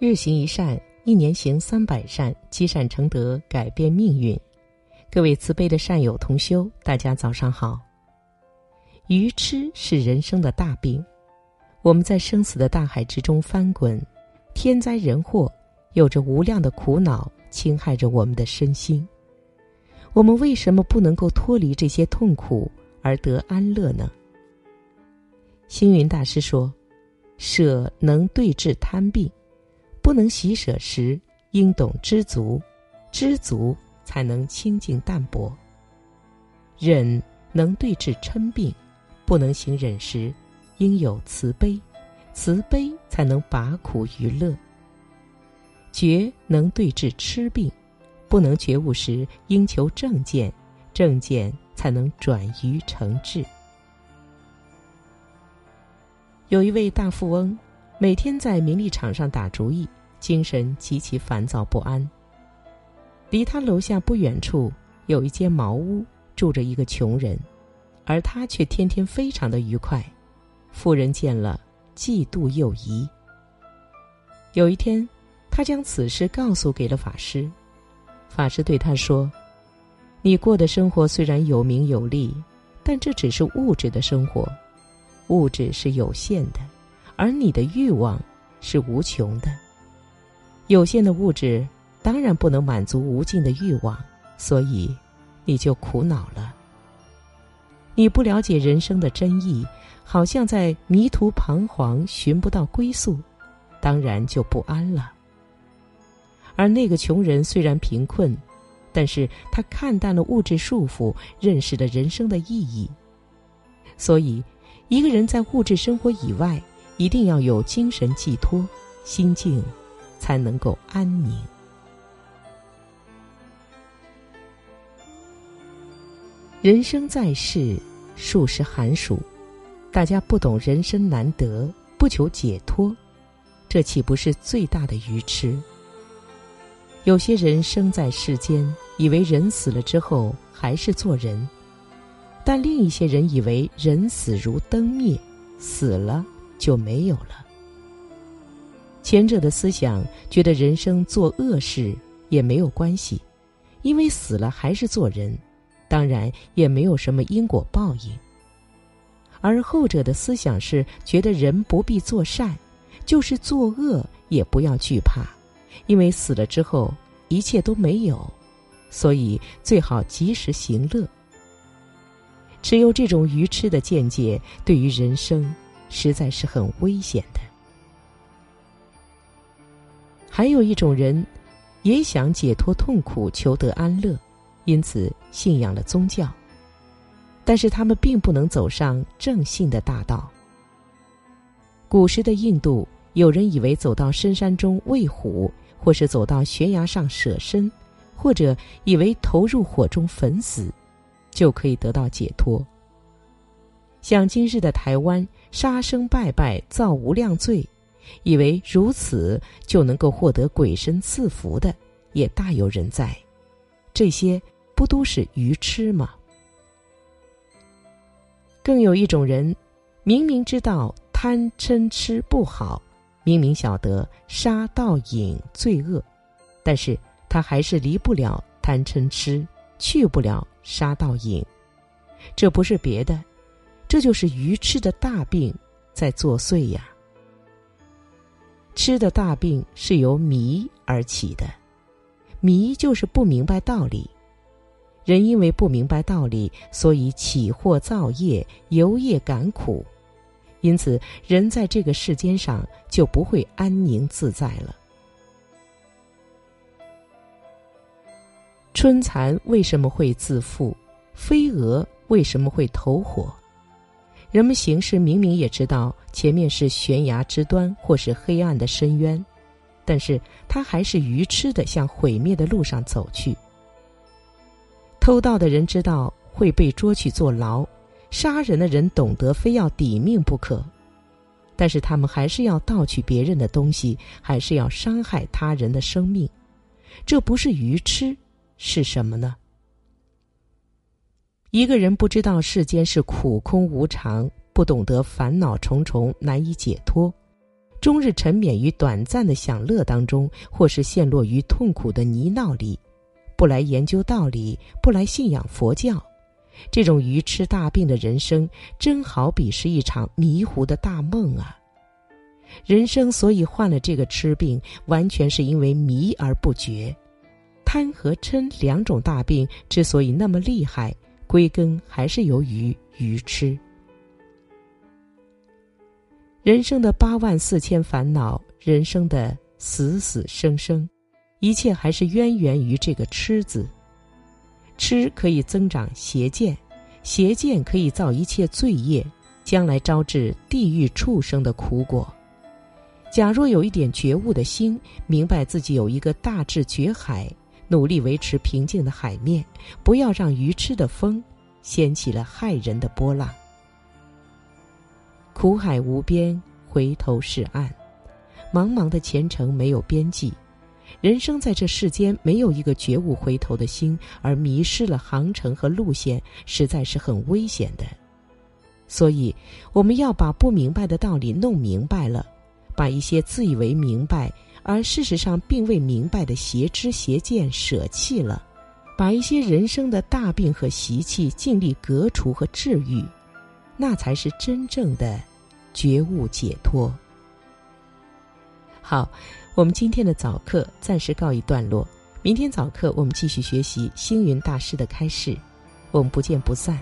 日行一善，一年行三百善，积善成德，改变命运。各位慈悲的善友同修，大家早上好。愚痴是人生的大病，我们在生死的大海之中翻滚，天灾人祸有着无量的苦恼侵害着我们的身心。我们为什么不能够脱离这些痛苦而得安乐呢？星云大师说：“舍能对治贪病。”不能喜舍时，应懂知足，知足才能清净淡泊。忍能对治嗔病，不能行忍时，应有慈悲，慈悲才能拔苦于乐。觉能对治痴病，不能觉悟时，应求正见，正见才能转愚成智。有一位大富翁。每天在名利场上打主意，精神极其烦躁不安。离他楼下不远处有一间茅屋，住着一个穷人，而他却天天非常的愉快。富人见了，嫉妒又疑。有一天，他将此事告诉给了法师。法师对他说：“你过的生活虽然有名有利，但这只是物质的生活，物质是有限的。”而你的欲望是无穷的，有限的物质当然不能满足无尽的欲望，所以你就苦恼了。你不了解人生的真意，好像在迷途彷徨，寻不到归宿，当然就不安了。而那个穷人虽然贫困，但是他看淡了物质束缚，认识了人生的意义。所以，一个人在物质生活以外。一定要有精神寄托，心境才能够安宁。人生在世，数十寒暑，大家不懂人生难得，不求解脱，这岂不是最大的愚痴？有些人生在世间，以为人死了之后还是做人，但另一些人以为人死如灯灭，死了。就没有了。前者的思想觉得人生做恶事也没有关系，因为死了还是做人，当然也没有什么因果报应。而后者的思想是觉得人不必做善，就是作恶也不要惧怕，因为死了之后一切都没有，所以最好及时行乐。持有这种愚痴的见解，对于人生。实在是很危险的。还有一种人，也想解脱痛苦，求得安乐，因此信仰了宗教。但是他们并不能走上正信的大道。古时的印度，有人以为走到深山中喂虎，或是走到悬崖上舍身，或者以为投入火中焚死，就可以得到解脱。像今日的台湾。杀生拜拜造无量罪，以为如此就能够获得鬼神赐福的，也大有人在。这些不都是愚痴吗？更有一种人，明明知道贪嗔痴不好，明明晓得杀盗淫罪恶，但是他还是离不了贪嗔痴，去不了杀盗淫。这不是别的。这就是愚痴的大病在作祟呀！吃的大病是由迷而起的，迷就是不明白道理。人因为不明白道理，所以起祸造业，由业感苦，因此人在这个世间上就不会安宁自在了。春蚕为什么会自负？飞蛾为什么会投火？人们行事明明也知道前面是悬崖之端或是黑暗的深渊，但是他还是愚痴的向毁灭的路上走去。偷盗的人知道会被捉去坐牢，杀人的人懂得非要抵命不可，但是他们还是要盗取别人的东西，还是要伤害他人的生命，这不是愚痴是什么呢？一个人不知道世间是苦空无常，不懂得烦恼重重难以解脱，终日沉湎于短暂的享乐当中，或是陷落于痛苦的泥淖里，不来研究道理，不来信仰佛教，这种愚痴大病的人生，真好比是一场迷糊的大梦啊！人生所以患了这个痴病，完全是因为迷而不觉。贪和嗔两种大病之所以那么厉害，归根还是由于愚痴。人生的八万四千烦恼，人生的死死生生，一切还是渊源于这个“痴”字。痴可以增长邪见，邪见可以造一切罪业，将来招致地狱畜生的苦果。假若有一点觉悟的心，明白自己有一个大智觉海，努力维持平静的海面，不要让愚痴的风掀起了骇人的波浪。苦海无边，回头是岸。茫茫的前程没有边际，人生在这世间，没有一个觉悟回头的心，而迷失了航程和路线，实在是很危险的。所以，我们要把不明白的道理弄明白了，把一些自以为明白而事实上并未明白的邪知邪见舍弃了，把一些人生的大病和习气尽力革除和治愈。那才是真正的觉悟解脱。好，我们今天的早课暂时告一段落，明天早课我们继续学习星云大师的开示，我们不见不散。